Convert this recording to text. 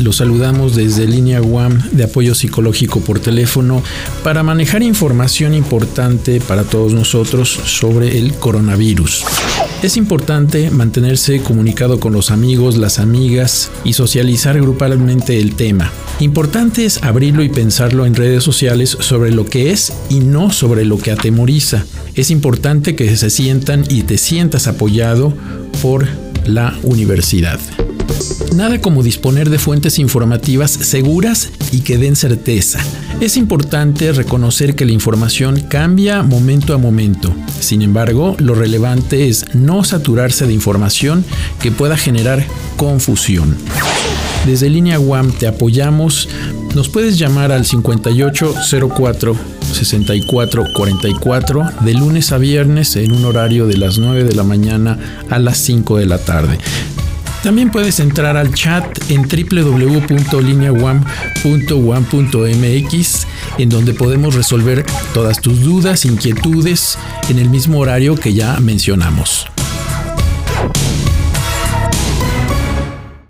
Los saludamos desde línea UAM de apoyo psicológico por teléfono para manejar información importante para todos nosotros sobre el coronavirus. Es importante mantenerse comunicado con los amigos, las amigas y socializar grupalmente el tema. Importante es abrirlo y pensarlo en redes sociales sobre lo que es y no sobre lo que atemoriza. Es importante que se sientan y te sientas apoyado por la universidad. Nada como disponer de fuentes informativas seguras y que den certeza. Es importante reconocer que la información cambia momento a momento. Sin embargo, lo relevante es no saturarse de información que pueda generar confusión. Desde Línea UAM te apoyamos. Nos puedes llamar al 5804 6444 de lunes a viernes en un horario de las 9 de la mañana a las 5 de la tarde. También puedes entrar al chat en www.lineawam.wam.mx en donde podemos resolver todas tus dudas, inquietudes en el mismo horario que ya mencionamos.